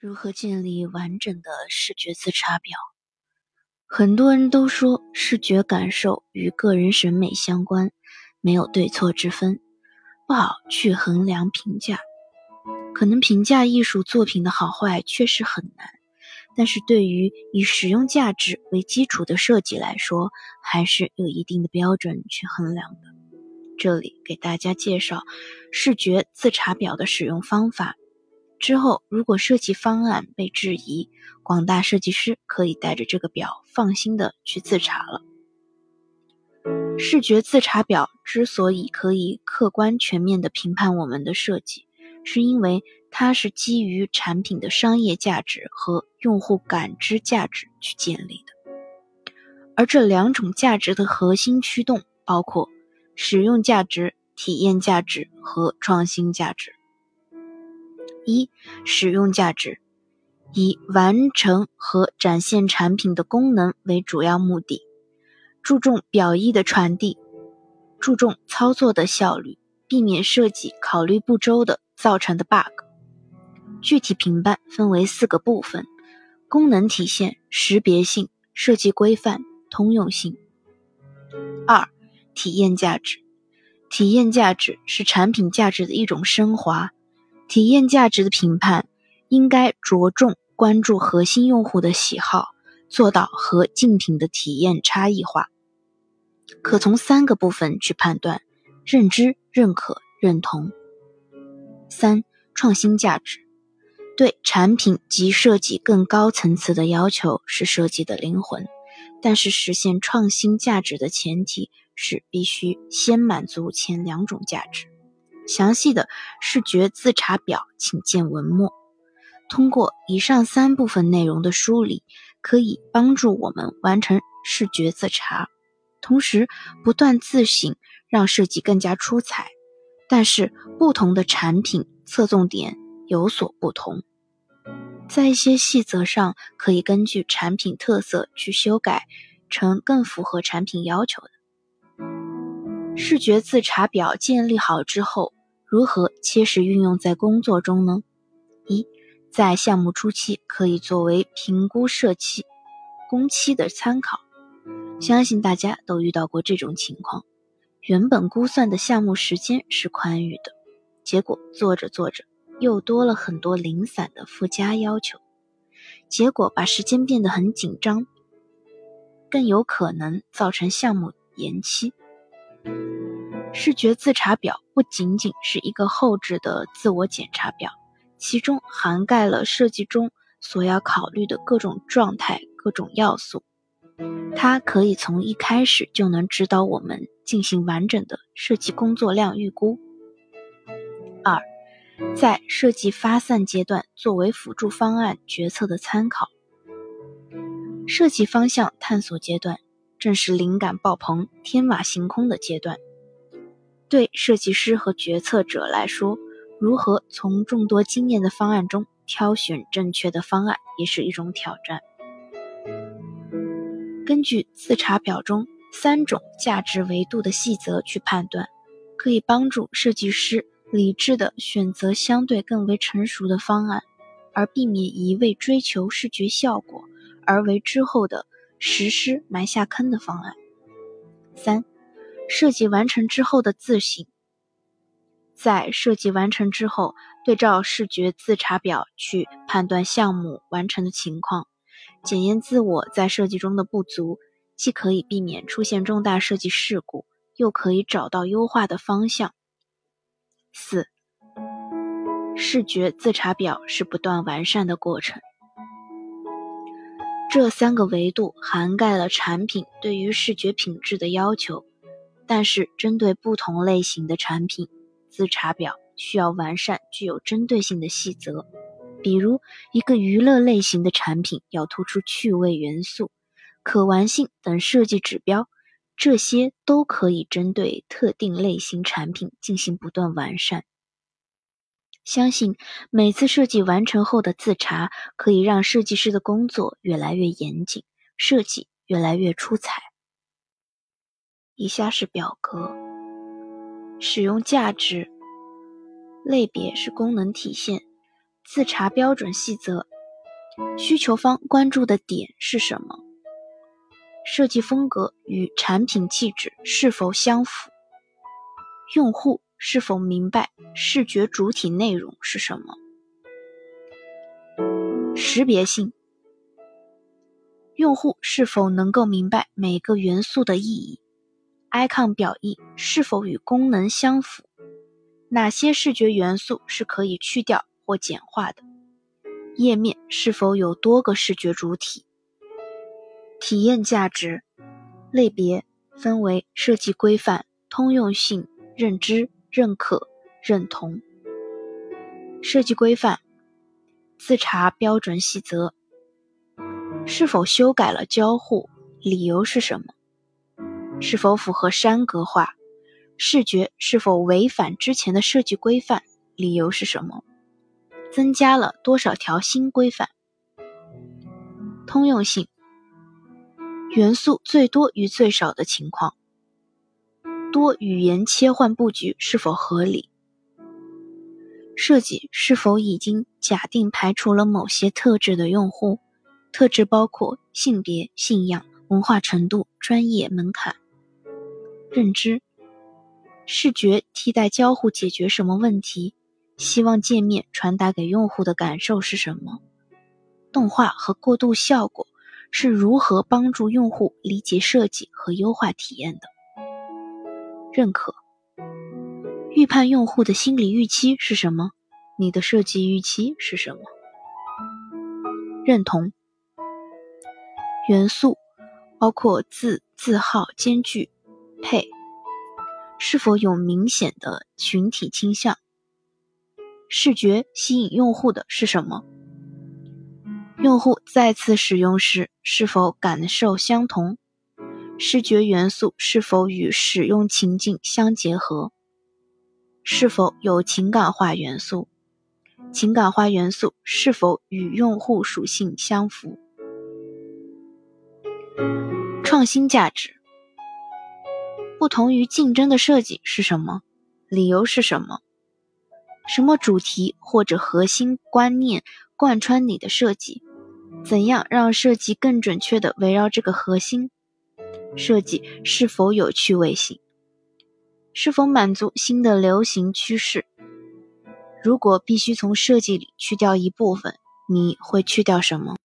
如何建立完整的视觉自查表？很多人都说视觉感受与个人审美相关，没有对错之分，不好去衡量评价。可能评价艺术作品的好坏确实很难，但是对于以实用价值为基础的设计来说，还是有一定的标准去衡量的。这里给大家介绍视觉自查表的使用方法。之后，如果设计方案被质疑，广大设计师可以带着这个表放心的去自查了。视觉自查表之所以可以客观全面的评判我们的设计，是因为它是基于产品的商业价值和用户感知价值去建立的，而这两种价值的核心驱动包括使用价值、体验价值和创新价值。一、使用价值，以完成和展现产品的功能为主要目的，注重表意的传递，注重操作的效率，避免设计考虑不周的造成的 bug。具体评判分为四个部分：功能体现、识别性、设计规范、通用性。二、体验价值，体验价值是产品价值的一种升华。体验价值的评判应该着重关注核心用户的喜好，做到和竞品的体验差异化。可从三个部分去判断：认知、认可、认同。三、创新价值，对产品及设计更高层次的要求是设计的灵魂，但是实现创新价值的前提是必须先满足前两种价值。详细的视觉自查表，请见文末。通过以上三部分内容的梳理，可以帮助我们完成视觉自查，同时不断自省，让设计更加出彩。但是，不同的产品侧重点有所不同，在一些细则上，可以根据产品特色去修改，成更符合产品要求的。视觉自查表建立好之后。如何切实运用在工作中呢？一，在项目初期可以作为评估设计工期的参考。相信大家都遇到过这种情况：原本估算的项目时间是宽裕的，结果做着做着又多了很多零散的附加要求，结果把时间变得很紧张，更有可能造成项目延期。视觉自查表不仅仅是一个后置的自我检查表，其中涵盖了设计中所要考虑的各种状态、各种要素。它可以从一开始就能指导我们进行完整的设计工作量预估。二，在设计发散阶段作为辅助方案决策的参考。设计方向探索阶段正是灵感爆棚、天马行空的阶段。对设计师和决策者来说，如何从众多经验的方案中挑选正确的方案，也是一种挑战。根据自查表中三种价值维度的细则去判断，可以帮助设计师理智的选择相对更为成熟的方案，而避免一味追求视觉效果而为之后的实施埋下坑的方案。三。设计完成之后的自省，在设计完成之后，对照视觉自查表去判断项目完成的情况，检验自我在设计中的不足，既可以避免出现重大设计事故，又可以找到优化的方向。四，视觉自查表是不断完善的过程，这三个维度涵盖了产品对于视觉品质的要求。但是，针对不同类型的产品，自查表需要完善具有针对性的细则。比如，一个娱乐类型的产品要突出趣味元素、可玩性等设计指标，这些都可以针对特定类型产品进行不断完善。相信每次设计完成后的自查，可以让设计师的工作越来越严谨，设计越来越出彩。以下是表格，使用价值类别是功能体现，自查标准细则，需求方关注的点是什么？设计风格与产品气质是否相符？用户是否明白视觉主体内容是什么？识别性，用户是否能够明白每个元素的意义？icon 表意是否与功能相符？哪些视觉元素是可以去掉或简化的？页面是否有多个视觉主体？体验价值类别分为设计规范、通用性、认知、认可、认同。设计规范自查标准细则是否修改了交互？理由是什么？是否符合山格化？视觉是否违反之前的设计规范？理由是什么？增加了多少条新规范？通用性元素最多与最少的情况，多语言切换布局是否合理？设计是否已经假定排除了某些特质的用户？特质包括性别、信仰、文化程度、专业门槛、认知。视觉替代交互解决什么问题？希望界面传达给用户的感受是什么？动画和过渡效果是如何帮助用户理解设计和优化体验的？认可，预判用户的心理预期是什么？你的设计预期是什么？认同，元素包括字、字号、间距、配。是否有明显的群体倾向？视觉吸引用户的是什么？用户再次使用时是否感受相同？视觉元素是否与使用情境相结合？是否有情感化元素？情感化元素是否与用户属性相符？创新价值。不同于竞争的设计是什么？理由是什么？什么主题或者核心观念贯穿你的设计？怎样让设计更准确地围绕这个核心？设计是否有趣味性？是否满足新的流行趋势？如果必须从设计里去掉一部分，你会去掉什么？